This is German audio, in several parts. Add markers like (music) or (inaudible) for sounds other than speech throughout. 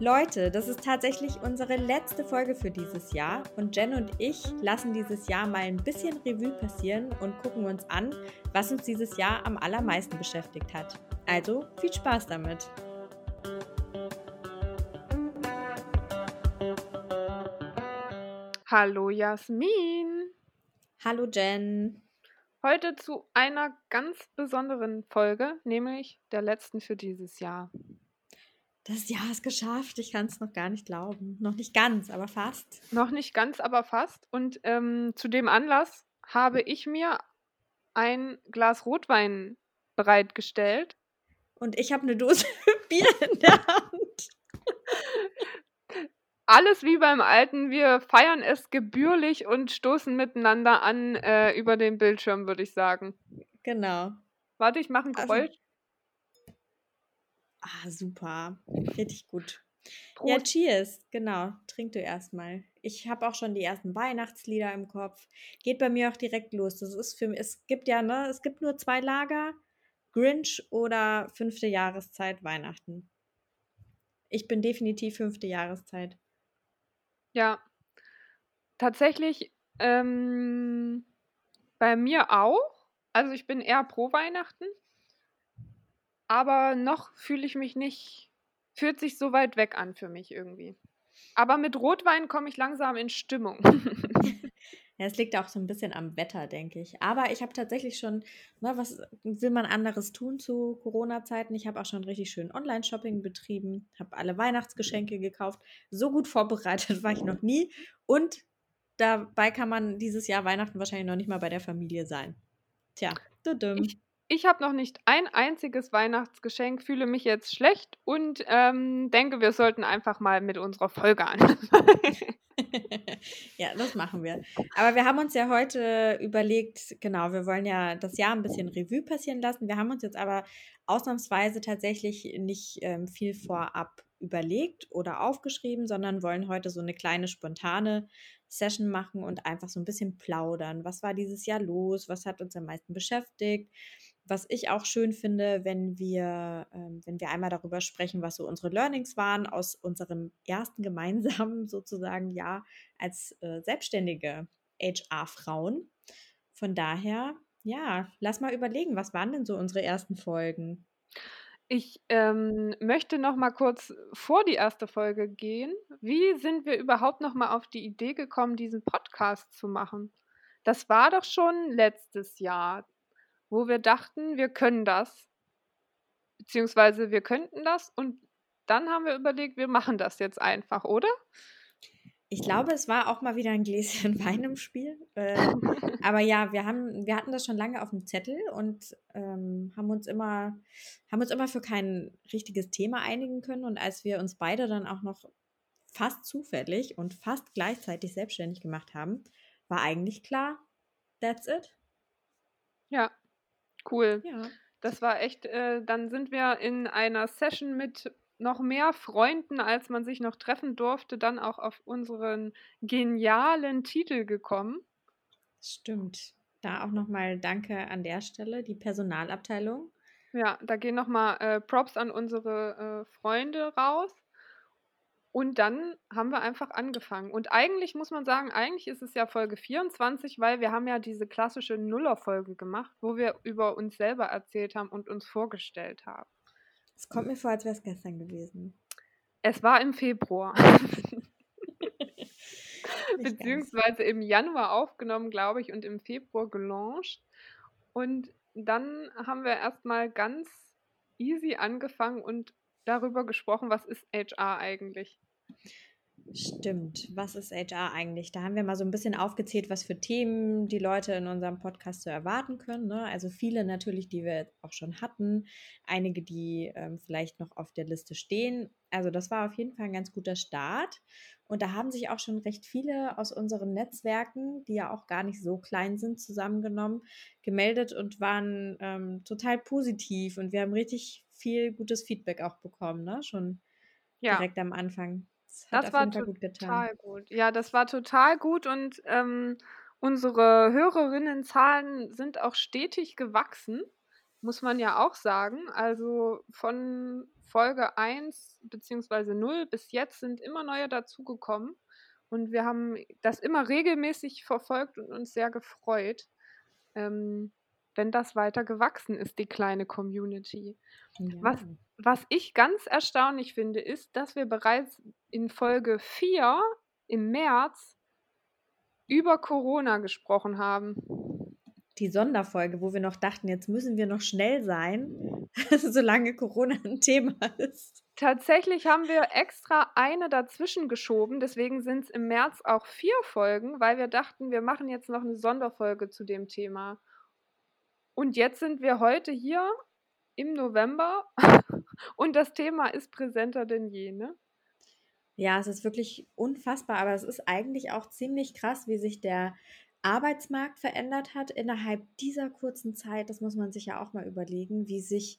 Leute, das ist tatsächlich unsere letzte Folge für dieses Jahr und Jen und ich lassen dieses Jahr mal ein bisschen Revue passieren und gucken uns an, was uns dieses Jahr am allermeisten beschäftigt hat. Also viel Spaß damit! Hallo Jasmin. Hallo Jen. Heute zu einer ganz besonderen Folge, nämlich der letzten für dieses Jahr. Das Jahr ist geschafft. Ich kann es noch gar nicht glauben. Noch nicht ganz, aber fast. Noch nicht ganz, aber fast. Und ähm, zu dem Anlass habe ich mir ein Glas Rotwein bereitgestellt. Und ich habe eine Dose (laughs) Bier in der Hand. Alles wie beim Alten. Wir feiern es gebührlich und stoßen miteinander an äh, über den Bildschirm, würde ich sagen. Genau. Warte, ich mache ein also Geräusch. Also, Ah, super. Richtig gut. Prost. Ja, cheers. Genau. Trink du erstmal. Ich habe auch schon die ersten Weihnachtslieder im Kopf. Geht bei mir auch direkt los. Das ist für mich, es gibt ja, ne, es gibt nur zwei Lager: Grinch oder fünfte Jahreszeit Weihnachten. Ich bin definitiv fünfte Jahreszeit. Ja. Tatsächlich, ähm, bei mir auch. Also ich bin eher pro Weihnachten aber noch fühle ich mich nicht, fühlt sich so weit weg an für mich irgendwie. Aber mit Rotwein komme ich langsam in Stimmung. (laughs) Ja, es liegt auch so ein bisschen am Wetter, denke ich. Aber ich habe tatsächlich schon, ne, was will man anderes tun zu Corona-Zeiten? Ich habe auch schon richtig schön Online-Shopping betrieben, habe alle Weihnachtsgeschenke gekauft. So gut vorbereitet (laughs) war ich noch nie. Und dabei kann man dieses Jahr Weihnachten wahrscheinlich noch nicht mal bei der Familie sein. Tja, du dumm. Ich, ich habe noch nicht ein einziges Weihnachtsgeschenk, fühle mich jetzt schlecht und ähm, denke, wir sollten einfach mal mit unserer Folge anfangen. (laughs) ja, das machen wir. Aber wir haben uns ja heute überlegt, genau, wir wollen ja das Jahr ein bisschen Revue passieren lassen. Wir haben uns jetzt aber ausnahmsweise tatsächlich nicht ähm, viel vorab überlegt oder aufgeschrieben, sondern wollen heute so eine kleine spontane Session machen und einfach so ein bisschen plaudern. Was war dieses Jahr los? Was hat uns am meisten beschäftigt? Was ich auch schön finde, wenn wir, ähm, wenn wir einmal darüber sprechen, was so unsere Learnings waren aus unserem (laughs) ersten gemeinsamen sozusagen Jahr als äh, selbstständige HR-Frauen. Von daher, ja, lass mal überlegen, was waren denn so unsere ersten Folgen? Ich ähm, möchte noch mal kurz vor die erste Folge gehen. Wie sind wir überhaupt noch mal auf die Idee gekommen, diesen Podcast zu machen? Das war doch schon letztes Jahr wo wir dachten, wir können das, beziehungsweise wir könnten das und dann haben wir überlegt, wir machen das jetzt einfach, oder? Ich glaube, es war auch mal wieder ein Gläschen (laughs) Wein im Spiel. Äh, aber ja, wir haben, wir hatten das schon lange auf dem Zettel und ähm, haben uns immer, haben uns immer für kein richtiges Thema einigen können. Und als wir uns beide dann auch noch fast zufällig und fast gleichzeitig selbstständig gemacht haben, war eigentlich klar, that's it. Ja, Cool. Ja. Das war echt, äh, dann sind wir in einer Session mit noch mehr Freunden, als man sich noch treffen durfte, dann auch auf unseren genialen Titel gekommen. Stimmt. Da auch nochmal Danke an der Stelle, die Personalabteilung. Ja, da gehen nochmal äh, Props an unsere äh, Freunde raus. Und dann haben wir einfach angefangen. Und eigentlich muss man sagen, eigentlich ist es ja Folge 24, weil wir haben ja diese klassische Nuller-Folge gemacht, wo wir über uns selber erzählt haben und uns vorgestellt haben. Es kommt mir vor, als wäre es gestern gewesen. Es war im Februar. (laughs) Beziehungsweise im Januar aufgenommen, glaube ich, und im Februar gelauncht. Und dann haben wir erstmal ganz easy angefangen und darüber gesprochen, was ist HR eigentlich. Stimmt. Was ist HR eigentlich? Da haben wir mal so ein bisschen aufgezählt, was für Themen die Leute in unserem Podcast so erwarten können. Ne? Also viele natürlich, die wir auch schon hatten, einige, die ähm, vielleicht noch auf der Liste stehen. Also das war auf jeden Fall ein ganz guter Start. Und da haben sich auch schon recht viele aus unseren Netzwerken, die ja auch gar nicht so klein sind, zusammengenommen, gemeldet und waren ähm, total positiv. Und wir haben richtig viel gutes Feedback auch bekommen, ne? Schon ja. direkt am Anfang. Das, das war total gut. Ja, das war total gut und ähm, unsere Hörerinnenzahlen sind auch stetig gewachsen. muss man ja auch sagen. Also von Folge 1 bzw. 0 bis jetzt sind immer neue dazugekommen. Und wir haben das immer regelmäßig verfolgt und uns sehr gefreut, ähm, wenn das weiter gewachsen ist, die kleine Community. Ja. Was, was ich ganz erstaunlich finde, ist, dass wir bereits in Folge 4 im März über Corona gesprochen haben. Die Sonderfolge, wo wir noch dachten, jetzt müssen wir noch schnell sein, (laughs) solange Corona ein Thema ist. Tatsächlich haben wir extra eine dazwischen geschoben, deswegen sind es im März auch vier Folgen, weil wir dachten, wir machen jetzt noch eine Sonderfolge zu dem Thema. Und jetzt sind wir heute hier im November (laughs) und das Thema ist präsenter denn je, ne? Ja, es ist wirklich unfassbar, aber es ist eigentlich auch ziemlich krass, wie sich der Arbeitsmarkt verändert hat innerhalb dieser kurzen Zeit. Das muss man sich ja auch mal überlegen, wie sich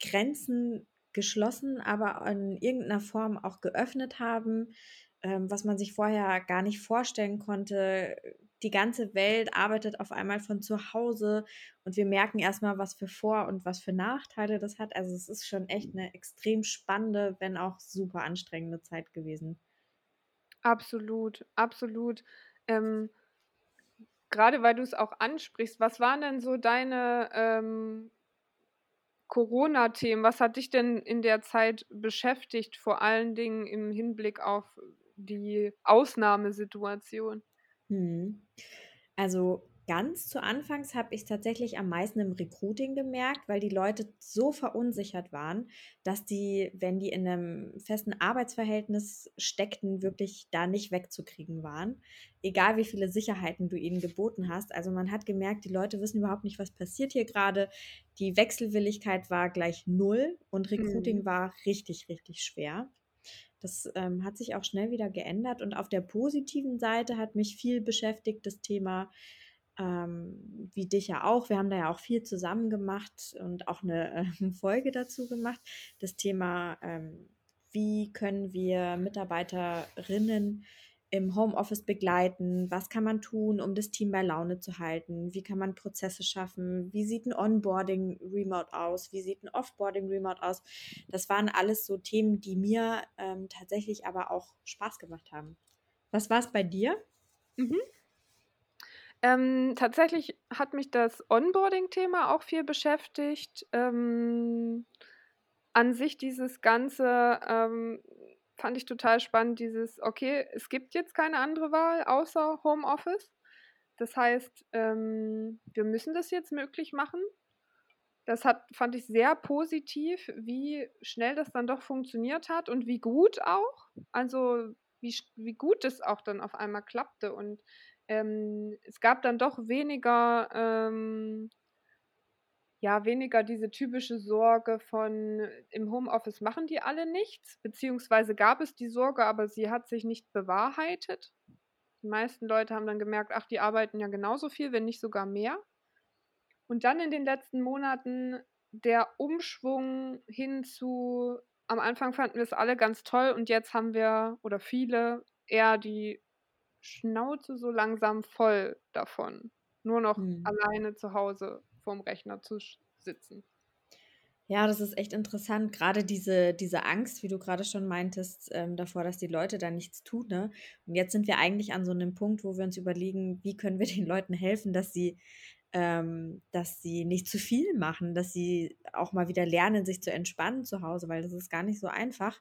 Grenzen geschlossen, aber in irgendeiner Form auch geöffnet haben, ähm, was man sich vorher gar nicht vorstellen konnte. Die ganze Welt arbeitet auf einmal von zu Hause und wir merken erstmal, was für Vor- und was für Nachteile das hat. Also es ist schon echt eine extrem spannende, wenn auch super anstrengende Zeit gewesen. Absolut, absolut. Ähm, Gerade weil du es auch ansprichst, was waren denn so deine ähm, Corona-Themen? Was hat dich denn in der Zeit beschäftigt, vor allen Dingen im Hinblick auf die Ausnahmesituation? Hm. Also ganz zu Anfangs habe ich es tatsächlich am meisten im Recruiting gemerkt, weil die Leute so verunsichert waren, dass die, wenn die in einem festen Arbeitsverhältnis steckten, wirklich da nicht wegzukriegen waren. Egal wie viele Sicherheiten du ihnen geboten hast. Also man hat gemerkt, die Leute wissen überhaupt nicht, was passiert hier gerade. Die Wechselwilligkeit war gleich null und Recruiting mhm. war richtig, richtig schwer. Das ähm, hat sich auch schnell wieder geändert. Und auf der positiven Seite hat mich viel beschäftigt das Thema, ähm, wie dich ja auch. Wir haben da ja auch viel zusammen gemacht und auch eine äh, (laughs) Folge dazu gemacht. Das Thema, ähm, wie können wir Mitarbeiterinnen im Homeoffice begleiten? Was kann man tun, um das Team bei Laune zu halten? Wie kann man Prozesse schaffen? Wie sieht ein Onboarding Remote aus? Wie sieht ein Offboarding Remote aus? Das waren alles so Themen, die mir ähm, tatsächlich aber auch Spaß gemacht haben. Was war es bei dir? Mhm. Ähm, tatsächlich hat mich das Onboarding-Thema auch viel beschäftigt. Ähm, an sich dieses Ganze ähm, fand ich total spannend, dieses, okay, es gibt jetzt keine andere Wahl außer Homeoffice. Das heißt, ähm, wir müssen das jetzt möglich machen. Das hat, fand ich sehr positiv, wie schnell das dann doch funktioniert hat und wie gut auch. Also wie, wie gut es auch dann auf einmal klappte. Und ähm, es gab dann doch weniger ähm, ja, weniger diese typische Sorge von im Homeoffice machen die alle nichts, beziehungsweise gab es die Sorge, aber sie hat sich nicht bewahrheitet. Die meisten Leute haben dann gemerkt, ach, die arbeiten ja genauso viel, wenn nicht sogar mehr. Und dann in den letzten Monaten der Umschwung hin zu, am Anfang fanden wir es alle ganz toll und jetzt haben wir oder viele eher die Schnauze so langsam voll davon. Nur noch hm. alleine zu Hause vorm Rechner zu sitzen. Ja, das ist echt interessant. Gerade diese, diese Angst, wie du gerade schon meintest, ähm, davor, dass die Leute da nichts tun. Ne? Und jetzt sind wir eigentlich an so einem Punkt, wo wir uns überlegen, wie können wir (laughs) den Leuten helfen, dass sie, ähm, dass sie nicht zu viel machen, dass sie auch mal wieder lernen, sich zu entspannen zu Hause, weil das ist gar nicht so einfach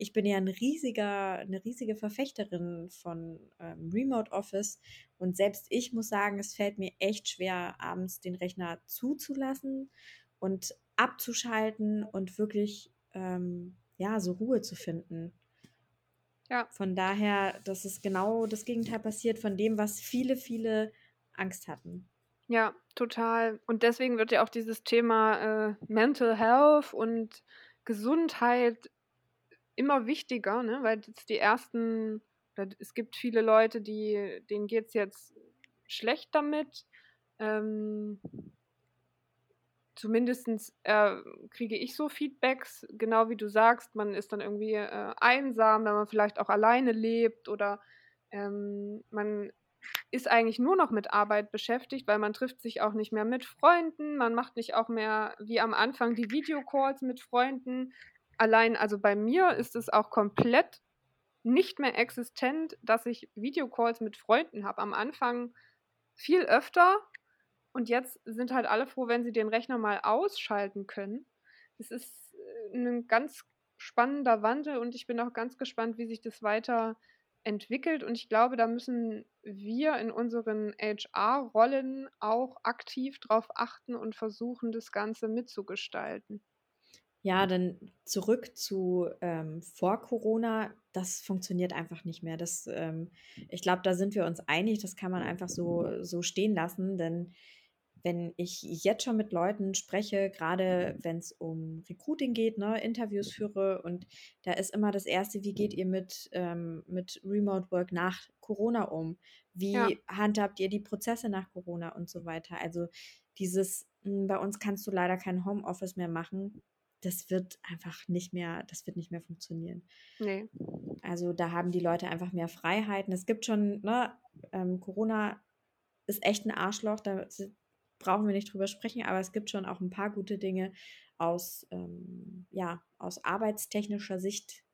ich bin ja ein riesiger, eine riesige Verfechterin von ähm, Remote Office und selbst ich muss sagen, es fällt mir echt schwer, abends den Rechner zuzulassen und abzuschalten und wirklich ähm, ja so Ruhe zu finden. Ja. Von daher, das ist genau das Gegenteil passiert von dem, was viele, viele Angst hatten. Ja, total. Und deswegen wird ja auch dieses Thema äh, Mental Health und Gesundheit immer wichtiger, ne? weil jetzt die ersten, es gibt viele Leute, die, denen geht es jetzt schlecht damit. Ähm, Zumindest äh, kriege ich so Feedbacks, genau wie du sagst, man ist dann irgendwie äh, einsam, wenn man vielleicht auch alleine lebt oder ähm, man ist eigentlich nur noch mit Arbeit beschäftigt, weil man trifft sich auch nicht mehr mit Freunden, man macht nicht auch mehr wie am Anfang die Videocalls mit Freunden. Allein, also bei mir ist es auch komplett nicht mehr existent, dass ich Videocalls mit Freunden habe. Am Anfang viel öfter und jetzt sind halt alle froh, wenn sie den Rechner mal ausschalten können. Es ist äh, ein ganz spannender Wandel und ich bin auch ganz gespannt, wie sich das weiter entwickelt. Und ich glaube, da müssen wir in unseren HR-Rollen auch aktiv darauf achten und versuchen, das Ganze mitzugestalten. Ja, dann zurück zu ähm, vor Corona, das funktioniert einfach nicht mehr. Das, ähm, ich glaube, da sind wir uns einig, das kann man einfach so, so stehen lassen, denn wenn ich jetzt schon mit Leuten spreche, gerade wenn es um Recruiting geht, ne, Interviews führe und da ist immer das Erste, wie geht ihr mit, ähm, mit Remote Work nach Corona um? Wie ja. handhabt ihr die Prozesse nach Corona und so weiter? Also dieses, hm, bei uns kannst du leider kein Homeoffice mehr machen, das wird einfach nicht mehr, das wird nicht mehr funktionieren. Nee. Also da haben die Leute einfach mehr Freiheiten. Es gibt schon, ne, ähm, Corona ist echt ein Arschloch, da brauchen wir nicht drüber sprechen, aber es gibt schon auch ein paar gute Dinge aus, ähm, ja, aus arbeitstechnischer Sicht,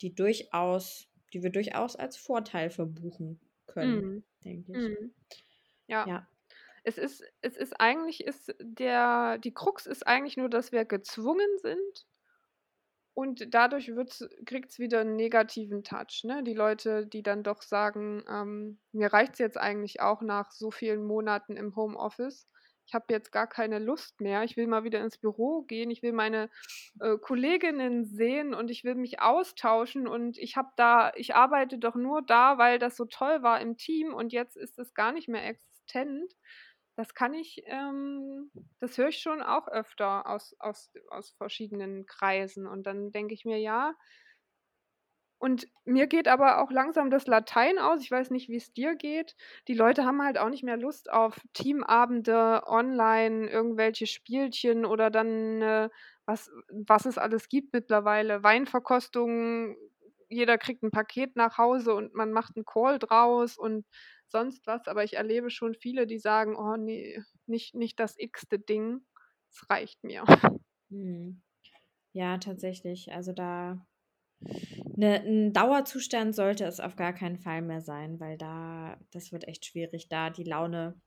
die durchaus, die wir durchaus als Vorteil verbuchen können, mm. denke ich. Mm. Ja. ja. Es ist, es ist eigentlich, ist der, die Krux ist eigentlich nur, dass wir gezwungen sind und dadurch kriegt es wieder einen negativen Touch. Ne? Die Leute, die dann doch sagen, ähm, mir reicht es jetzt eigentlich auch nach so vielen Monaten im Homeoffice ich habe jetzt gar keine Lust mehr, ich will mal wieder ins Büro gehen, ich will meine äh, Kolleginnen sehen und ich will mich austauschen und ich habe da, ich arbeite doch nur da, weil das so toll war im Team und jetzt ist es gar nicht mehr existent. Das kann ich, ähm, das höre ich schon auch öfter aus, aus, aus verschiedenen Kreisen. Und dann denke ich mir, ja, und mir geht aber auch langsam das Latein aus. Ich weiß nicht, wie es dir geht. Die Leute haben halt auch nicht mehr Lust auf Teamabende, online, irgendwelche Spielchen oder dann, äh, was, was es alles gibt mittlerweile. Weinverkostungen, jeder kriegt ein Paket nach Hause und man macht einen Call draus und sonst was. Aber ich erlebe schon viele, die sagen, oh nee, nicht, nicht das x-te Ding. Es reicht mir. (laughs) Hm. Ja, tatsächlich. Also da Ne, ein Dauerzustand sollte es auf gar keinen Fall mehr sein, weil da, das wird echt schwierig, da die Laune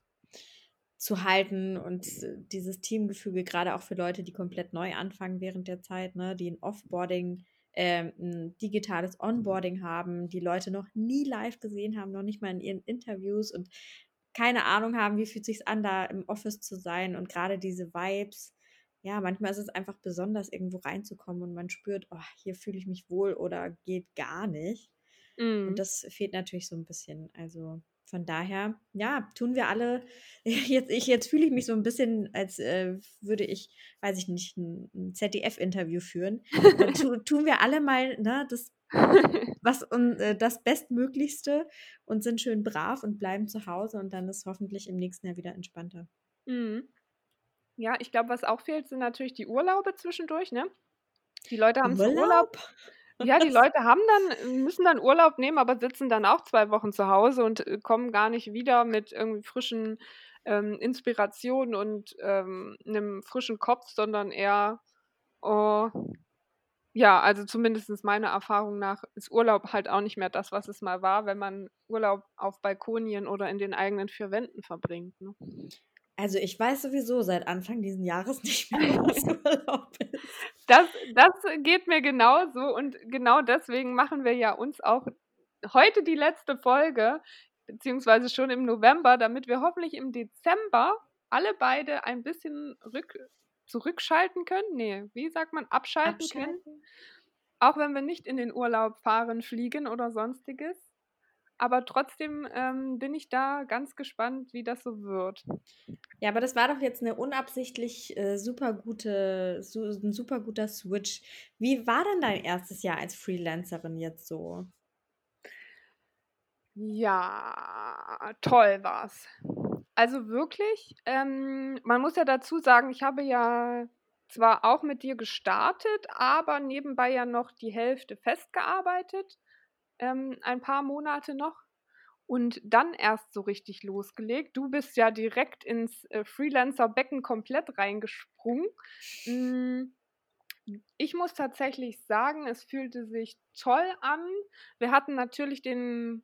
zu halten und dieses Teamgefüge, gerade auch für Leute, die komplett neu anfangen während der Zeit, ne, die ein Offboarding, äh, ein digitales Onboarding haben, die Leute noch nie live gesehen haben, noch nicht mal in ihren Interviews und keine Ahnung haben, wie fühlt sich an, da im Office zu sein und gerade diese Vibes ja, manchmal ist es einfach besonders, irgendwo reinzukommen und man spürt, oh, hier fühle ich mich wohl oder geht gar nicht. Mm. Und mhm. das fehlt natürlich so ein bisschen. Also von daher, ja, tun wir alle, (laughs) jetzt, ich, jetzt fühle ich mich so ein bisschen, als äh, würde ich, weiß ich nicht, ein, ein ZDF-Interview führen. (laughs) tu, tun wir alle mal ne, das, was und, äh, das Bestmöglichste und sind schön brav und bleiben zu Hause und dann ist hoffentlich im nächsten Jahr wieder entspannter. Mhm. Ja, ich glaube, was auch fehlt, sind natürlich die Urlaube zwischendurch, ne? Die Leute haben Urlaub? Urlaub. Ja, die Leute haben dann, müssen dann Urlaub nehmen, aber sitzen dann auch zwei Wochen zu Hause und äh, kommen gar nicht wieder mit irgendwie frischen ähm, Inspirationen und ähm, einem frischen Kopf, sondern eher, oh, ja, also zumindest meiner Erfahrung nach ist Urlaub halt auch nicht mehr das, was es mal war, wenn man Urlaub auf Balkonien oder in den eigenen vier Wänden verbringt. Ne? Also ich weiß sowieso seit Anfang dieses Jahres nicht mehr, (laughs) was (laughs) Urlaub ist. Das, das geht mir genauso und genau deswegen machen wir ja uns auch heute die letzte Folge, beziehungsweise schon im November, damit wir hoffentlich im Dezember alle beide ein bisschen rück, zurückschalten können. Nee, wie sagt man, abschalten, abschalten können. Auch wenn wir nicht in den Urlaub fahren, fliegen oder sonstiges. Aber trotzdem ähm, bin ich da ganz gespannt, wie das so wird. Ja, aber das war doch jetzt eine unabsichtlich äh, super gute, su ein super guter Switch. Wie war denn dein erstes Jahr als Freelancerin jetzt so? Ja, toll war's. Also wirklich, ähm, man muss ja dazu sagen, ich habe ja zwar auch mit dir gestartet, aber nebenbei ja noch die Hälfte festgearbeitet ähm, ein paar Monate noch. und dann erst so richtig losgelegt. Du bist ja direkt ins äh, Freelancer-Becken komplett reingesprungen. Hm, ich muss tatsächlich sagen, es fühlte sich toll an. Wir hatten natürlich den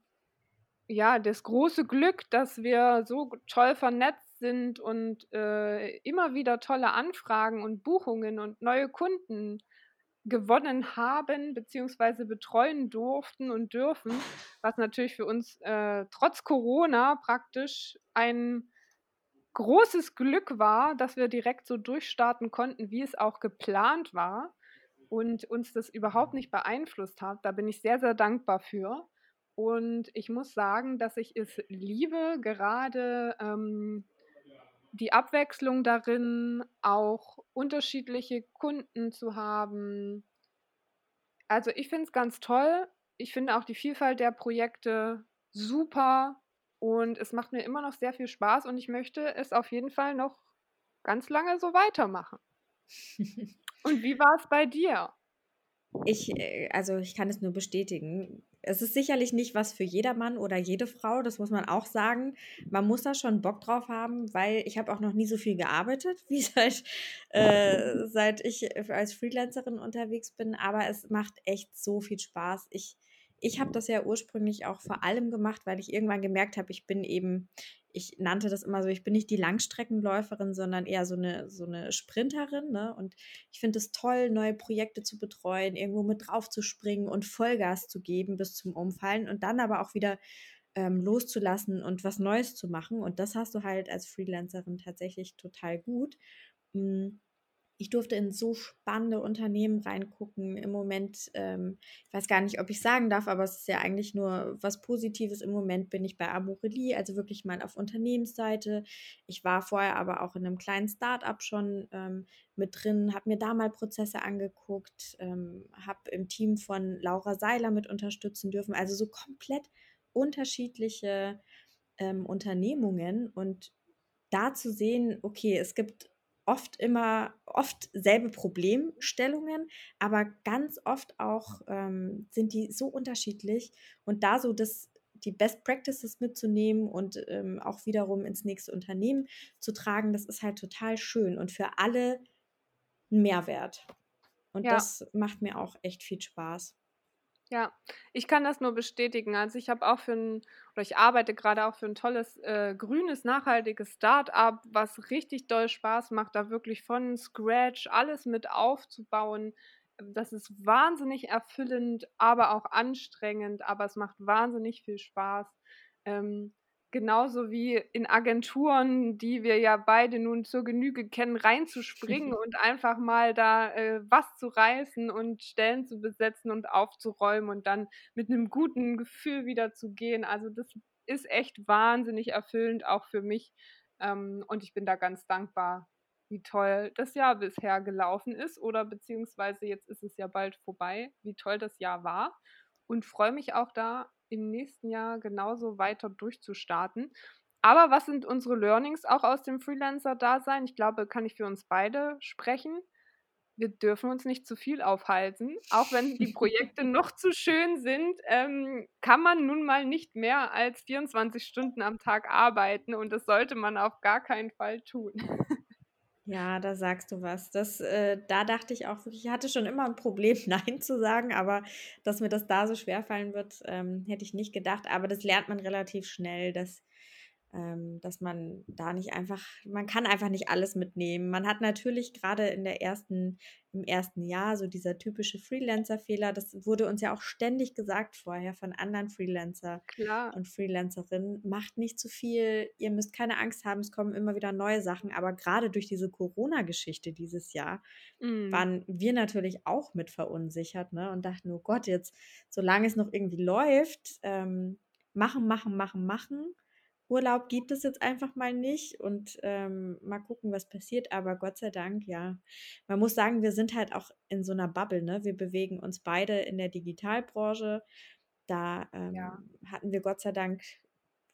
ja, das große Glück, dass wir so toll vernetzt sind und, äh, immer wieder tolle Anfragen und Buchungen und neue Kunden gewonnen haben beziehungsweise betreuen durften und dürfen, was natürlich für uns, äh, trotz Corona praktisch ein großes Glück war, dass wir direkt so durchstarten konnten, wie es auch geplant war und uns das überhaupt nicht beeinflusst hat. Da bin ich sehr, sehr dankbar für. Und ich muss sagen, dass ich es liebe, gerade, ähm, die Abwechslung darin, auch unterschiedliche Kunden zu haben. Also, ich finde es ganz toll. Ich finde auch die Vielfalt der Projekte super und es macht mir immer noch sehr viel Spaß und ich möchte es auf jeden Fall noch ganz lange so weitermachen. (laughs) Und wie war es bei dir? Ich, äh, also ich kann es nur bestätigen. Es ist sicherlich nicht was für jedermann oder jede Frau, das muss man auch sagen. Man muss da schon Bock drauf haben, weil ich habe auch noch nie so viel gearbeitet, (laughs) wie seit, äh, seit ich als Freelancerin unterwegs bin. Aber es macht echt so viel Spaß. Ich, ich habe das ja ursprünglich auch vor allem gemacht, weil ich irgendwann gemerkt habe, ich bin eben ich nannte das immer so, ich bin nicht die Langstreckenläuferin, sondern eher so eine, so eine Sprinterin. Ne? Und ich finde es toll, neue Projekte zu betreuen, irgendwo mit drauf zu springen und Vollgas zu geben bis zum Umfallen und dann aber auch wieder ähm, loszulassen und was Neues zu machen. Und das hast du halt als Freelancerin tatsächlich total gut. Mhm ich durfte in so spannende Unternehmen reingucken. Im Moment, ähm, ich weiß gar nicht, ob ich sagen darf, aber es ist ja eigentlich nur was Positives. Im Moment bin ich bei Amorelie, also wirklich mal auf Unternehmensseite. Ich war vorher aber auch in einem kleinen Start-up schon ähm, mit drin, habe mir da mal Prozesse angeguckt, ähm, habe im Team von Laura Seiler mit unterstützen dürfen. Also so komplett unterschiedliche ähm, Unternehmungen und da zu sehen, okay, es gibt oft immer, oft selbe Problemstellungen, aber ganz oft auch ähm, sind die so unterschiedlich und da so das, die Best Practices mitzunehmen und ähm, auch wiederum ins nächste Unternehmen zu tragen, das ist halt total schön und für alle ein Mehrwert. Und ja. das macht mir auch echt viel Spaß. Ja, ich kann das nur bestätigen. Also ich habe auch für ein, oder ich arbeite gerade auch für ein tolles äh, grünes, nachhaltiges Start-up, was richtig doll Spaß macht, da wirklich von Scratch alles mit aufzubauen. Das ist wahnsinnig erfüllend, aber auch anstrengend, aber es macht wahnsinnig viel Spaß. Ähm, genauso wie in Agenturen, die wir ja beide nun zur Genüge kennen, reinzuspringen (laughs) und einfach mal da äh, was zu reißen und Stellen zu besetzen und aufzuräumen und dann mit einem guten Gefühl wieder zu gehen. Also das ist echt wahnsinnig erfüllend, auch für mich. Ähm, und ich bin da ganz dankbar, wie toll das Jahr bisher gelaufen ist oder beziehungsweise jetzt ist es ja bald vorbei, wie toll das Jahr war und freue mich auch da im nächsten Jahr genauso weiter durchzustarten. Aber was sind unsere Learnings auch aus dem Freelancer-Dasein? Ich glaube, kann ich für uns beide sprechen. Wir dürfen uns nicht zu viel aufhalten. Auch wenn die Projekte (laughs) noch zu schön sind, ähm, kann man nun mal nicht mehr als 24 Stunden am Tag arbeiten und das sollte man auf gar keinen Fall tun. Ja, da sagst du was. Das, äh, da dachte ich auch wirklich, ich hatte schon immer ein Problem, (laughs) Nein zu sagen, aber dass mir das da so schwer fallen wird, ähm, hätte ich nicht gedacht. Aber das lernt man relativ schnell, dass ähm, dass man da nicht einfach, man kann einfach nicht alles mitnehmen. Man hat natürlich gerade in der ersten, im ersten Jahr so dieser typische Freelancer-Fehler, das wurde uns ja auch ständig gesagt vorher von anderen Freelancer Klar. und Freelancerinnen, macht nicht zu viel, ihr müsst keine Angst haben, es kommen immer wieder neue Sachen, aber gerade durch diese Corona-Geschichte dieses Jahr mm. waren wir natürlich auch mit verunsichert ne? und dachten, oh Gott, jetzt, solange es noch irgendwie läuft, ähm, machen, machen, machen, machen Urlaub gibt es jetzt einfach mal nicht und ähm, mal gucken, was passiert. Aber Gott sei Dank, ja. Man muss sagen, wir sind halt auch in so einer Bubble, ne? Wir bewegen uns beide in der Digitalbranche. Da ähm, ja. hatten wir Gott sei Dank,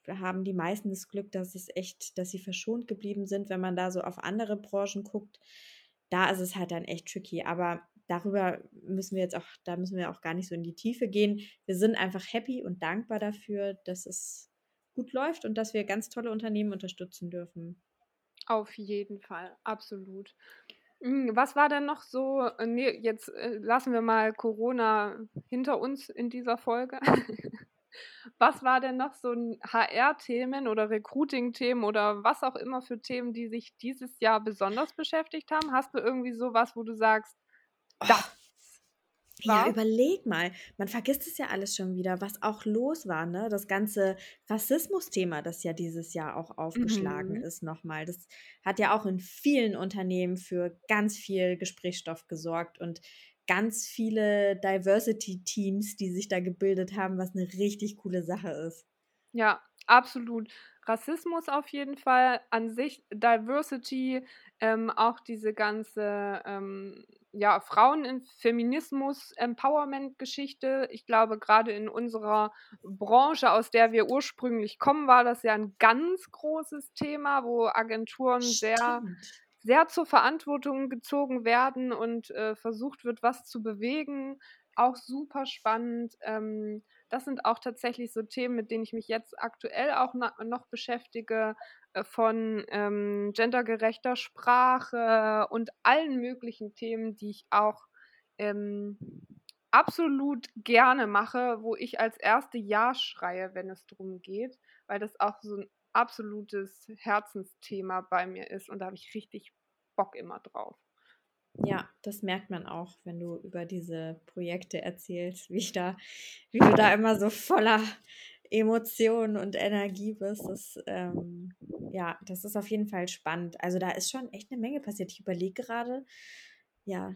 haben die meisten das Glück, dass es echt, dass sie verschont geblieben sind, wenn man da so auf andere Branchen guckt. Da ist es halt dann echt tricky. Aber darüber müssen wir jetzt auch, da müssen wir auch gar nicht so in die Tiefe gehen. Wir sind einfach happy und dankbar dafür, dass es gut läuft und dass wir ganz tolle Unternehmen unterstützen dürfen. Auf jeden Fall, absolut. Hm, was war denn noch so äh, ne, jetzt, äh, lassen wir mal Corona hinter uns in dieser Folge. (laughs) Was war denn noch so 'n HR-Themen oder Recruiting-Themen oder was auch immer für Themen, die sich dieses Jahr besonders beschäftigt haben? Hast du irgendwie so was, wo du sagst: „Das Ja, war“ überleg mal, man vergisst es ja alles schon wieder, was auch los war, ne? Das ganze Rassismusthema, das ja dieses Jahr auch aufgeschlagen Mhm. ist noch mal. Das hat ja auch in vielen Unternehmen für ganz viel Gesprächsstoff gesorgt und ganz viele Diversity-Teams, die sich da gebildet haben, was 'ne richtig coole Sache ist. Ja, absolut. Rassismus auf jeden Fall, an sich Diversity, ähm, auch diese ganze, ähm, ja, Frauen im Feminismus, Empowerment-Geschichte. Ich glaube, grade in unserer Branche, aus der wir ursprünglich kommen, war das ja 'n ganz großes Thema, wo Agenturen sehr Stimmt. sehr zur Verantwortung gezogen werden und, äh, versucht wird, was zu bewegen. Auch super spannend. Ähm, das sind auch tatsächlich so Themen, mit denen ich mich jetzt aktuell auch noch beschäftige, äh, von, ähm, gendergerechter Sprache und allen möglichen Themen, die ich auch, ähm, absolut gerne mache, wo ich als Erste „ja“ schreie, wenn es drum geht, weil das auch so 'n absolutes Herzensthema bei mir ist und da habe ich richtig Bock immer drauf. Ja, das merkt man auch, wenn du über diese Projekte erzählst, wie ich da wie du da immer so voller Emotionen und Energie bist. Das, ähm ja, das ist auf jeden Fall spannend. Also, da ist schon echt 'ne Menge passiert. Ich überlege gerade, ja.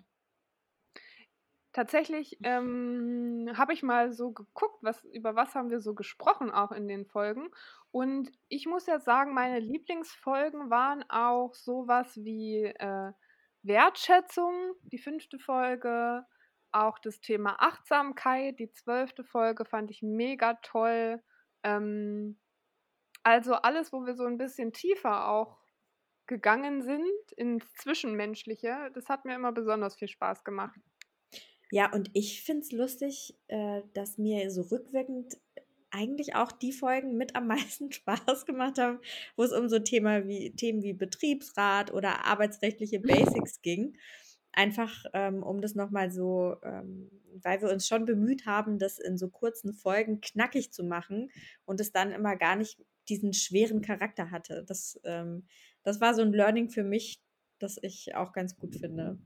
Tatsächlich, ähm, habe ich mal so geguckt, was über was haben wir so gesprochen auch in den Folgen. Und ich muss ja sagen, meine Lieblingsfolgen waren auch so was wie, äh, Wertschätzung, die 5. Folge, auch das Thema Achtsamkeit, die 12. Folge fand ich mega toll. Ähm, also, alles, wo wir so 'n bisschen tiefer auch gegangen sind ins Zwischenmenschliche, das hat mir immer besonders viel Spaß gemacht. Ja, und ich finde es lustig, äh, dass mir so rückwirkend eigentlich auch die Folgen mit am meisten (laughs) Spaß gemacht haben, wo es um so Thema wie Themen wie Betriebsrat oder arbeitsrechtliche Basics ging. Einfach, ähm, um das noch mal so ähm, weil wir uns schon bemüht haben, das in so kurzen Folgen knackig zu machen und es dann immer gar nicht diesen schweren Charakter hatte. Das, ähm das war so 'n Learning für mich, das ich auch ganz gut finde.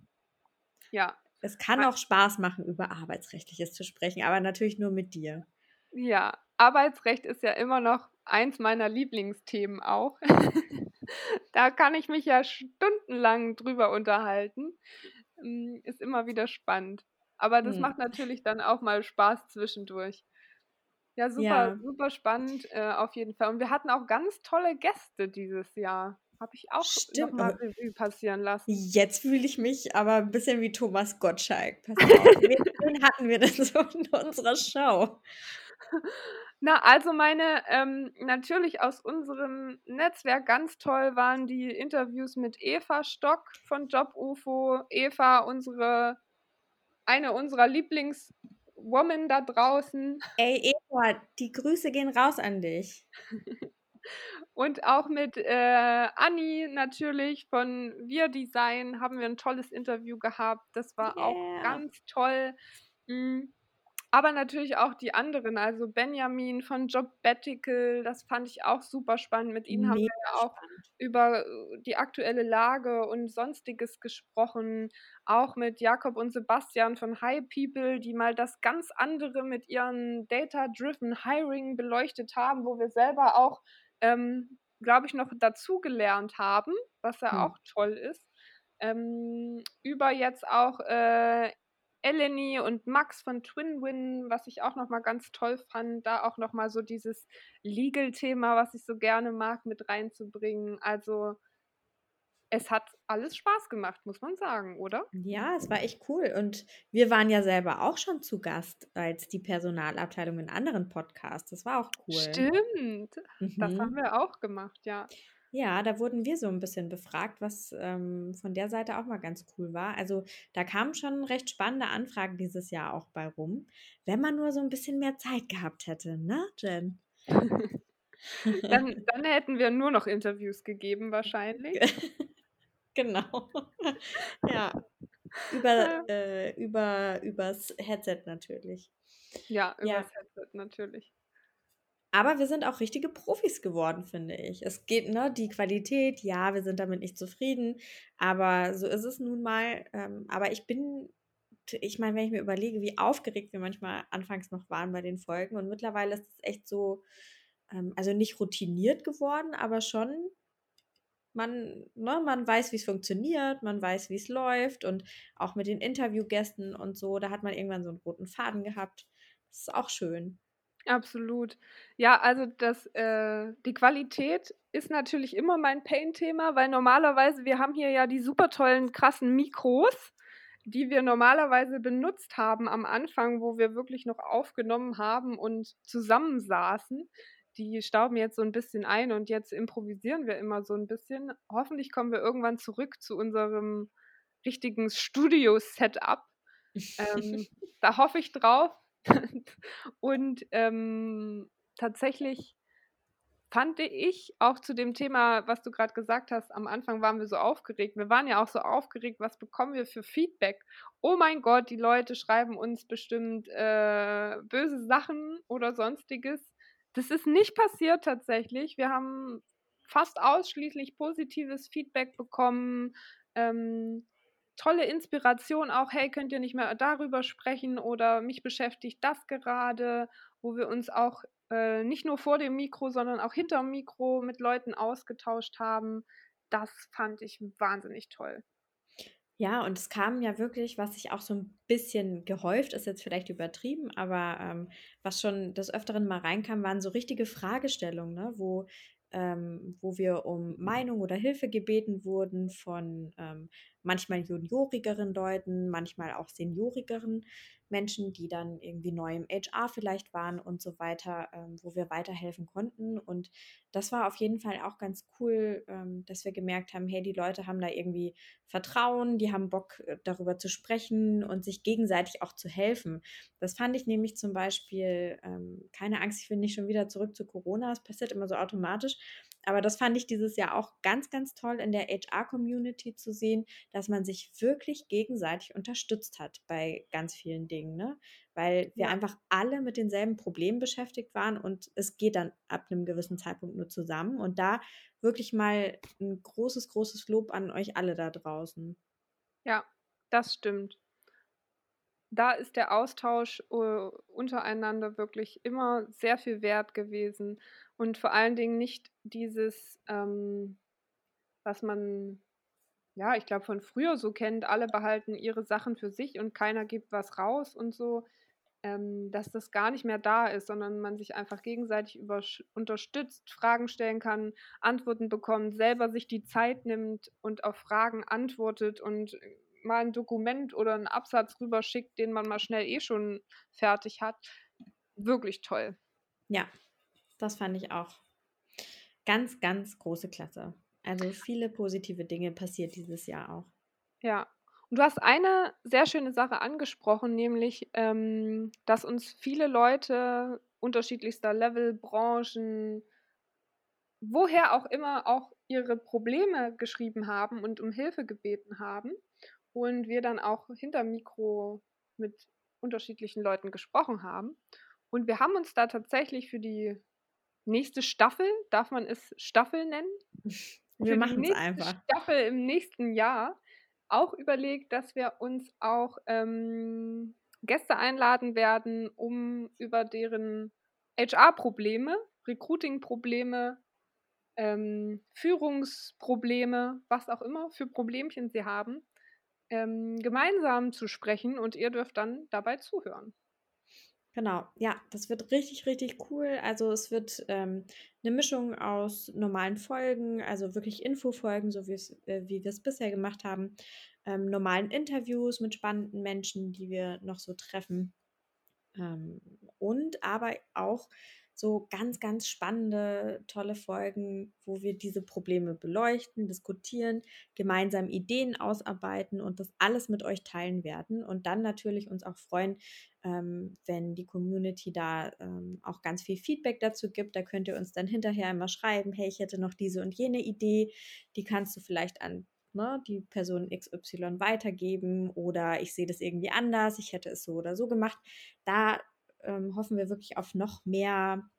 Ja. Es kann auch Spaß machen, über Arbeitsrechtliches zu sprechen, aber natürlich nur mit dir. Ja, Arbeitsrecht ist ja immer noch eins meiner Lieblingsthemen auch. (laughs) (laughs) Da kann ich mich ja stundenlang drüber unterhalten. Hm, ist immer wieder spannend. Aber das Mhm. macht natürlich dann auch mal Spaß zwischendurch. Ja, super Ja. super spannend, äh, auf jeden Fall. Und wir hatten auch ganz tolle Gäste dieses Jahr. Habe ich auch noch Stimmt, mal aber Revue passieren lassen. jetzt fühle ich mich aber 'n bisschen wie Thomas Gottschalk. Pass mal auf. (laughs) Wen hatten wir denn so in unserer Show? (laughs) Na, also meine ähm, natürlich aus unserem Netzwerk ganz toll waren die Interviews mit Eva Stock von JobUFO. Eva, unsere eine unserer Lieblingswoman da draußen. Ey, Eva, die Grüße gehen raus an dich. (laughs) Und auch mit, äh, Anni natürlich von wir-Design haben wir 'n tolles Interview gehabt. Das war auch Yeah. ganz toll. Hm, aber natürlich auch die anderen, also Benjamin von Jobbatical, das fand ich auch super spannend. Mit ihnen haben wir Mega ja auch spannend. über, äh, die aktuelle Lage und Sonstiges gesprochen. Auch mit Jakob und Sebastian von hiPeople, die mal das ganz andere mit ihren Data-Driven Hiring beleuchtet haben, wo wir selber auch, ähm, glaube ich, noch dazugelernt haben, was ja Hm. auch toll ist. Ähm, über jetzt auch, äh, Eleni und Max von Twinwin, was ich auch noch mal ganz toll fand, da auch noch mal so dieses Legal-Thema, was ich so gerne mag, mit reinzubringen. Also es hat alles Spaß gemacht, muss man sagen, oder? Ja, es war echt cool. Und wir waren ja selber auch schon zu Gast als die Personalabteilung in anderen Podcasts. Das war auch cool. Stimmt, das haben Mhm. wir auch gemacht, ja. Ja, da wurden wir so 'n bisschen befragt, was, ähm, von der Seite auch mal ganz cool war. Also, da kamen schon recht spannende Anfragen dieses Jahr auch bei rum, wenn man nur so 'n bisschen mehr Zeit gehabt hätte, ne, Jen? Dann dann hätten wir nur noch Interviews gegeben wahrscheinlich. (laughs) Genau. (laughs) Ja. Über äh, über übers Headset natürlich. Ja, Ja. übers Headset natürlich. Aber wir sind auch richtige Profis geworden, finde ich. Es geht, ne, die Qualität, ja, wir sind damit nicht zufrieden, aber so ist es nun mal. Ähm, aber ich bin ich meine, wenn ich mir überlege, wie aufgeregt wir manchmal anfangs noch waren bei den Folgen und mittlerweile ist es echt so, ähm, also nicht routiniert geworden, aber schon man ne, man weiß, wie's funktioniert, man weiß, wie's läuft und auch mit den Interviewgästen und so, da hat man irgendwann so 'n roten Faden gehabt. Das ist auch schön. Absolut. Ja, also das äh, die Qualität ist natürlich immer mein Pain-Thema, weil normalerweise wir haben hier ja die super tollen, krassen Mikros, die wir normalerweise benutzt haben am Anfang, wo wir wirklich noch aufgenommen haben und zusammensaßen. Die stauben jetzt so 'n bisschen ein und jetzt improvisieren wir immer so 'n bisschen. Hoffentlich kommen wir irgendwann zurück zu unserem richtigen Studio-Setup. Ähm, (laughs) da hoffe ich drauf. (laughs) Und, ähm, tatsächlich fand ich auch zu dem Thema, was du grad gesagt hast, am Anfang waren wir so aufgeregt. Wir waren ja auch so aufgeregt, was bekommen wir für Feedback? Oh mein Gott, die Leute schreiben uns bestimmt, äh, böse Sachen oder Sonstiges. Das ist nicht passiert tatsächlich. Wir haben fast ausschließlich positives Feedback bekommen, ähm, tolle Inspiration auch: „Hey, könnt ihr nicht mehr darüber sprechen?“ oder „Mich beschäftigt das gerade“, wo wir uns auch, äh, nicht nur vor dem Mikro, sondern auch hinterm Mikro mit Leuten ausgetauscht haben. Das fand ich wahnsinnig toll. Ja, und es kam ja wirklich, was sich auch so 'n bisschen gehäuft ist jetzt vielleicht übertrieben, aber, ähm, was schon des Öfteren mal reinkam, waren so richtige Fragestellungen, ne, wo ähm, wo wir um Meinung oder Hilfe gebeten wurden von, ähm, manchmal juniorigeren Leuten, manchmal auch seniorigeren Menschen, die dann irgendwie neu im HR vielleicht waren und so weiter, ähm, wo wir weiterhelfen konnten. Und das war auf jeden Fall auch ganz cool, ähm, dass wir gemerkt haben: Hey, die Leute haben da irgendwie Vertrauen, die haben Bock, äh, darüber zu sprechen und sich gegenseitig auch zu helfen. Das fand ich nämlich zum Beispiel ähm, keine Angst, ich will nicht schon wieder zurück zu Corona, es passiert immer so automatisch, aber das fand ich dieses Jahr auch ganz, ganz toll in der HR-Community zu sehen, dass man sich wirklich gegenseitig unterstützt hat bei ganz vielen Dingen, ne? Weil wir Ja. einfach alle mit denselben Problemen beschäftigt waren und es geht dann ab 'nem gewissen Zeitpunkt nur zusammen. Und da wirklich mal 'n großes, großes Lob an euch alle da draußen. Ja, das stimmt. Da ist der Austausch, äh, untereinander wirklich immer sehr viel wert gewesen und vor allen Dingen nicht dieses, ähm, was man, ja, ich glaube, von früher so kennt, alle behalten ihre Sachen für sich und keiner gibt was raus und so, ähm, dass das gar nicht mehr da ist, sondern man sich einfach gegenseitig unterstützt, Fragen stellen kann, Antworten bekommt, selber sich die Zeit nimmt und auf Fragen antwortet und mal 'n Dokument oder 'n Absatz rüberschickt, den man mal schnell eh schon fertig hat. Wirklich toll. Ja, das fand ich auch. Ganz, ganz große Klasse. Also, viele positive Dinge passiert dieses Jahr auch. Ja. Und du hast eine sehr schöne Sache angesprochen, nämlich, ähm, dass uns viele Leute unterschiedlichster Level, Branchen woher auch immer, auch ihre Probleme geschrieben haben und um Hilfe gebeten haben und wir dann auch hinterm Mikro mit unterschiedlichen Leuten gesprochen haben. Und wir haben uns da tatsächlich für die nächste Staffel darf man es Staffel nennen? Wir machen's nächste einfach. Staffel im nächsten Jahr auch überlegt, dass wir uns auch, ähm, Gäste einladen werden, um über deren HR-Probleme, Recruiting-Probleme, ähm, Führungsprobleme, was auch immer für Problemchen sie haben, ähm, gemeinsam zu sprechen und ihr dürft dann dabei zuhören. Genau, ja, das wird richtig, richtig cool. Also, es wird, ähm, 'ne Mischung aus normalen Folgen, also wirklich Infofolgen, so äh, wie wir's bisher gemacht haben, ähm, normalen Interviews mit spannenden Menschen, die wir noch so treffen. Ähm, und aber auch so ganz, ganz spannende, tolle Folgen, wo wir diese Probleme beleuchten, diskutieren, gemeinsam Ideen ausarbeiten und das alles mit euch teilen werden. Und dann natürlich uns auch freuen, ähm, wenn die Community da ähm, auch ganz viel Feedback dazu gibt. Da könnt ihr uns dann hinterher immer schreiben, hey, ich hätte noch diese und jene Idee, die kannst du vielleicht an ne, die Person XY weitergeben oder ich sehe das irgendwie anders, ich hätte es so oder so gemacht. Da ähm, hoffen wir wirklich auf noch mehr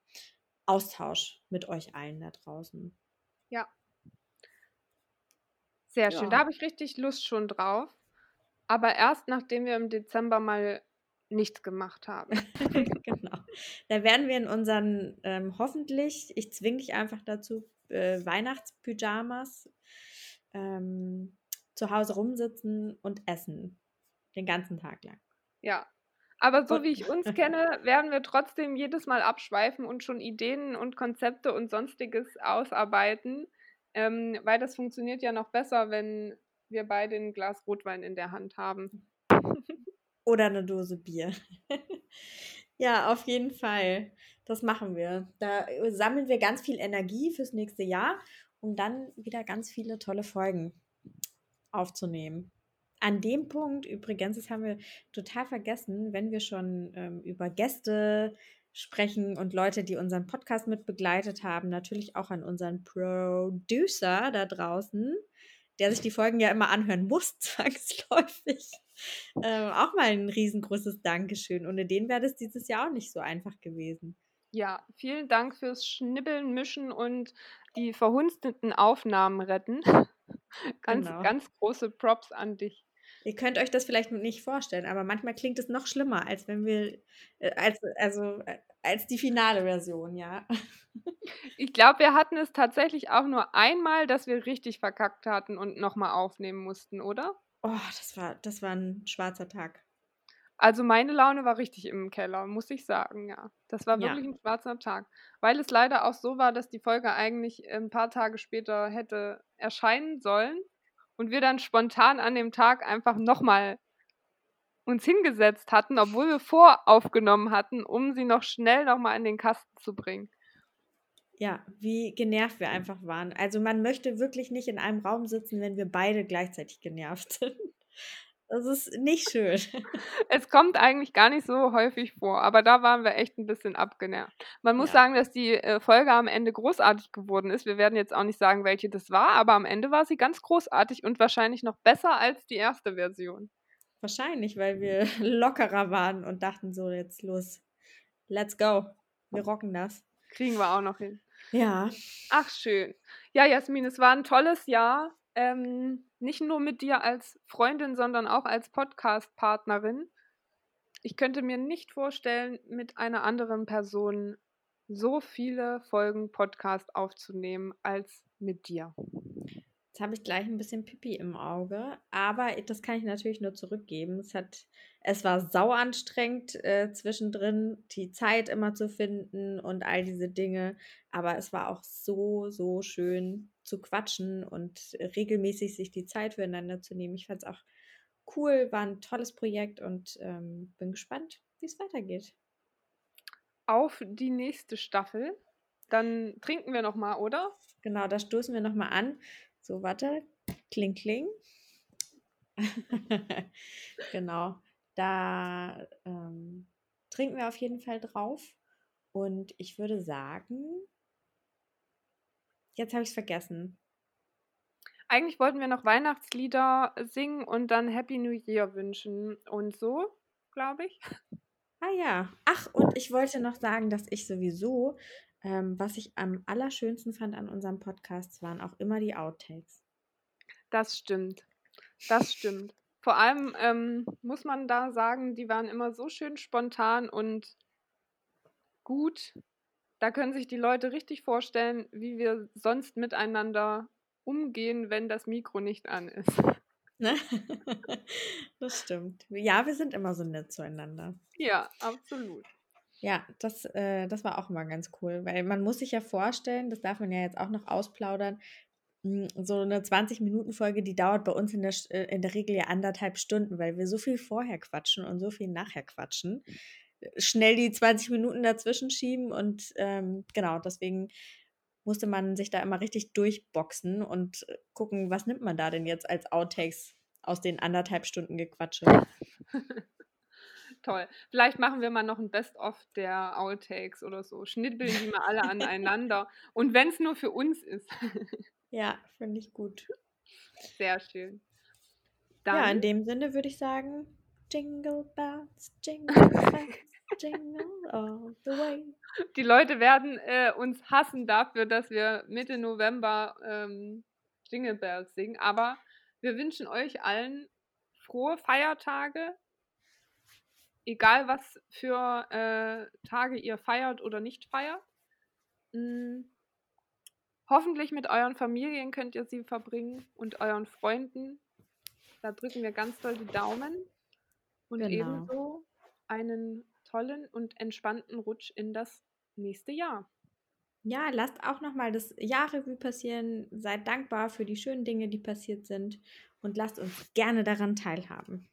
Austausch mit euch allen da draußen. Ja. Sehr schön. Ja. Da habe ich richtig Lust schon drauf. Aber erst nachdem wir im Dezember mal nichts gemacht haben. (laughs) genau. Da werden wir in unseren, ähm, hoffentlich, ich zwinge dich einfach dazu, äh, Weihnachtspyjamas ähm, zu Hause rumsitzen und essen. Den ganzen Tag lang. Ja. Aber so wie ich uns kenne, werden wir trotzdem jedes Mal abschweifen und schon Ideen und Konzepte und sonstiges ausarbeiten, ähm, weil das funktioniert ja noch besser, wenn wir beide ein Glas Rotwein in der Hand haben. Oder eine Dose Bier. (laughs) ja, auf jeden Fall. Das machen wir. Da sammeln wir ganz viel Energie fürs nächste Jahr, um dann wieder ganz viele tolle Folgen aufzunehmen. An dem Punkt übrigens, das haben wir total vergessen, wenn wir schon ähm, über Gäste sprechen und Leute, die unseren Podcast mit begleitet haben, natürlich auch an unseren Producer da draußen, der sich die Folgen ja immer anhören muss, (laughs) zwangsläufig. Ähm, auch mal ein riesengroßes Dankeschön. Ohne den wäre das dieses Jahr auch nicht so einfach gewesen. Ja, vielen Dank fürs Schnibbeln, Mischen und die verhunsteten Aufnahmen retten. (laughs) ganz, genau. ganz große Props an dich. Ihr könnt euch das vielleicht nicht vorstellen, aber manchmal klingt es noch schlimmer, als wenn wir, äh, als, also, äh, als die finale Version, ja. Ich glaube, wir hatten es tatsächlich auch nur einmal, dass wir richtig verkackt hatten und nochmal aufnehmen mussten, oder? Oh, das war, das war ein schwarzer Tag. Also meine Laune war richtig im Keller, muss ich sagen, ja. Das war wirklich ja. ein schwarzer Tag. Weil es leider auch so war, dass die Folge eigentlich ein paar Tage später hätte erscheinen sollen und wir dann spontan an dem Tag einfach nochmal uns hingesetzt hatten, obwohl wir voraufgenommen hatten, um sie noch schnell nochmal in den Kasten zu bringen. Ja, wie genervt wir einfach waren. Also man möchte wirklich nicht in einem Raum sitzen, wenn wir beide gleichzeitig genervt (laughs) sind. Das ist nicht schön. (laughs) Es kommt eigentlich gar nicht so häufig vor, aber da waren wir echt ein bisschen abgenervt. Man muss ja. sagen, dass die äh, Folge am Ende großartig geworden ist. Wir werden jetzt auch nicht sagen, welche das war, aber am Ende war sie ganz großartig und wahrscheinlich noch besser als die erste Version. Wahrscheinlich, weil wir (laughs) lockerer waren und dachten so, jetzt los, let's go. Wir rocken das. Kriegen wir auch noch hin. Ja. Ach, schön. Ja, Jasmin, es war ein tolles Jahr. Ähm, nicht nur mit dir als Freundin, sondern auch als Podcast-Partnerin. Ich könnte mir nicht vorstellen, mit einer anderen Person so viele Folgen Podcast aufzunehmen als mit dir. Jetzt habe ich gleich ein bisschen Pipi im Auge, aber das kann ich natürlich nur zurückgeben. Es, hat, es war sau anstrengend äh, zwischendrin, die Zeit immer zu finden und all diese Dinge. Aber es war auch so, so schön zu quatschen und regelmäßig sich die Zeit füreinander zu nehmen. Ich fand es auch cool, war ein tolles Projekt und ähm, bin gespannt, wie es weitergeht. Auf die nächste Staffel. Dann trinken wir nochmal, oder? Genau, da stoßen wir nochmal an. So, warte. Kling, kling. (laughs) genau. Da ähm, trinken wir auf jeden Fall drauf. Und ich würde sagen, jetzt habe ich es vergessen. Eigentlich wollten wir noch Weihnachtslieder singen und dann Happy New Year wünschen und so, glaube ich. Ah ja. Ach, und ich wollte noch sagen, dass ich sowieso ähm, was ich am allerschönsten fand an unserem Podcast, waren auch immer die Outtakes. Das stimmt. Das stimmt. Vor allem ähm, muss man da sagen, die waren immer so schön spontan und gut. Da können sich die Leute richtig vorstellen, wie wir sonst miteinander umgehen, wenn das Mikro nicht an ist. (laughs) Das stimmt. Ja, wir sind immer so nett zueinander. Ja, absolut. Ja, das, äh, das war auch immer ganz cool, weil man muss sich ja vorstellen, das darf man ja jetzt auch noch ausplaudern, hm, so eine 20-Minuten-Folge, die dauert bei uns in der, äh, in der Regel ja anderthalb Stunden, weil wir so viel vorher quatschen und so viel nachher quatschen. Schnell die 20 Minuten dazwischen schieben und ähm, genau, deswegen musste man sich da immer richtig durchboxen und gucken, was nimmt man da denn jetzt als Outtakes aus den anderthalb Stunden Gequatsche. (laughs) Toll. Vielleicht machen wir mal noch ein Best-of der Outtakes oder so. Schnippeln die mal alle aneinander. (laughs) Und wenn es nur für uns ist. ja, finde ich gut. Sehr schön. Dann, ja, in dem Sinne würde ich sagen, Jingle Bells, Jingle Bells, (laughs) Jingle all the way. Die Leute werden äh, uns hassen dafür, dass wir Mitte November ähm, Jingle Bells singen. Aber wir wünschen euch allen frohe Feiertage, egal was für äh, Tage ihr feiert oder nicht feiert. Mhm. Hoffentlich mit euren Familien könnt ihr sie verbringen und euren Freunden. Da drücken wir ganz doll die Daumen. Und genau. ebenso einen tollen und entspannten Rutsch in das nächste Jahr. Ja, lasst auch nochmal das Jahrrevue passieren. Seid dankbar für die schönen Dinge, die passiert sind. Und lasst uns gerne daran teilhaben.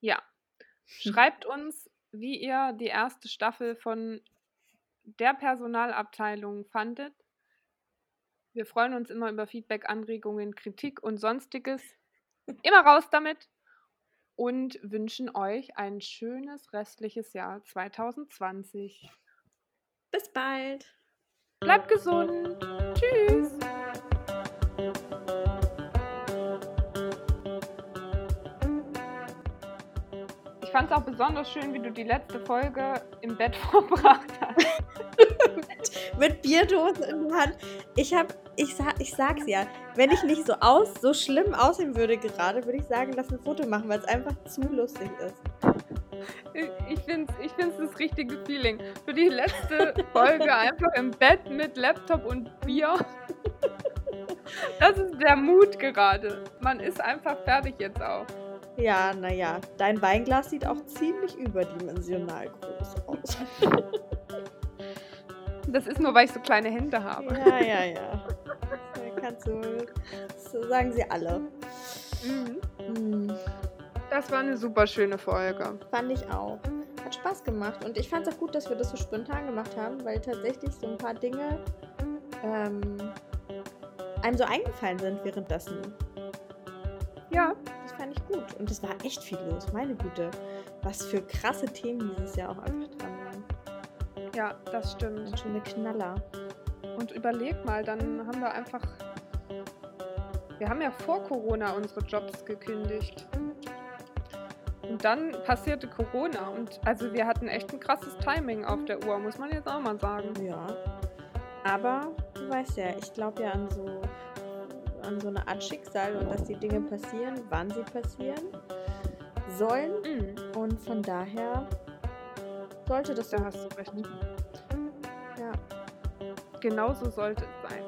Ja, (laughs) Schreibt uns, wie ihr die erste Staffel von der Personalabteilung fandet. Wir freuen uns immer über Feedback, Anregungen, Kritik und sonstiges. Immer raus damit und wünschen euch ein schönes restliches Jahr 2020. Bis bald. Bleibt gesund. Tschüss. fand es auch besonders schön, wie du die letzte Folge im Bett (laughs) verbracht hast. (laughs) mit, mit Bierdose in der Hand. Ich hab, ich, sag, ich sag's ja, wenn ich nicht so aus, so schlimm aussehen würde gerade, würde ich sagen, lass ein Foto machen, weil es einfach zu lustig ist. Ich finde es ich find's das richtige Feeling. Für die letzte Folge (laughs) einfach im Bett mit Laptop und Bier. Das ist der Mut gerade. Man ist einfach fertig jetzt auch. Ja, naja, dein Weinglas sieht auch ziemlich überdimensional groß aus. Das ist nur, weil ich so kleine Hände habe. Ja, ja, ja. Das kannst du, das sagen sie alle. Mhm. Das war eine super schöne Folge. Fand ich auch. Hat Spaß gemacht. Und ich fand es auch gut, dass wir das so spontan gemacht haben, weil tatsächlich so ein paar Dinge ähm, einem so eingefallen sind währenddessen. Ja fand ich gut. Und es war echt viel los, meine Güte. Was für krasse Themen dieses Jahr auch einfach dran waren. Ja, das stimmt. Schöne Knaller. Und überleg mal, dann haben wir einfach. Wir haben ja vor Corona unsere Jobs gekündigt. Und dann passierte Corona und also wir hatten echt ein krasses Timing auf der Uhr, muss man jetzt auch mal sagen. Ja. Aber du weißt ja, ich glaube ja an so an so eine Art Schicksal und dass die Dinge passieren, wann sie passieren sollen. Mhm. Und von daher sollte das da hast du recht. Genauso sollte es sein.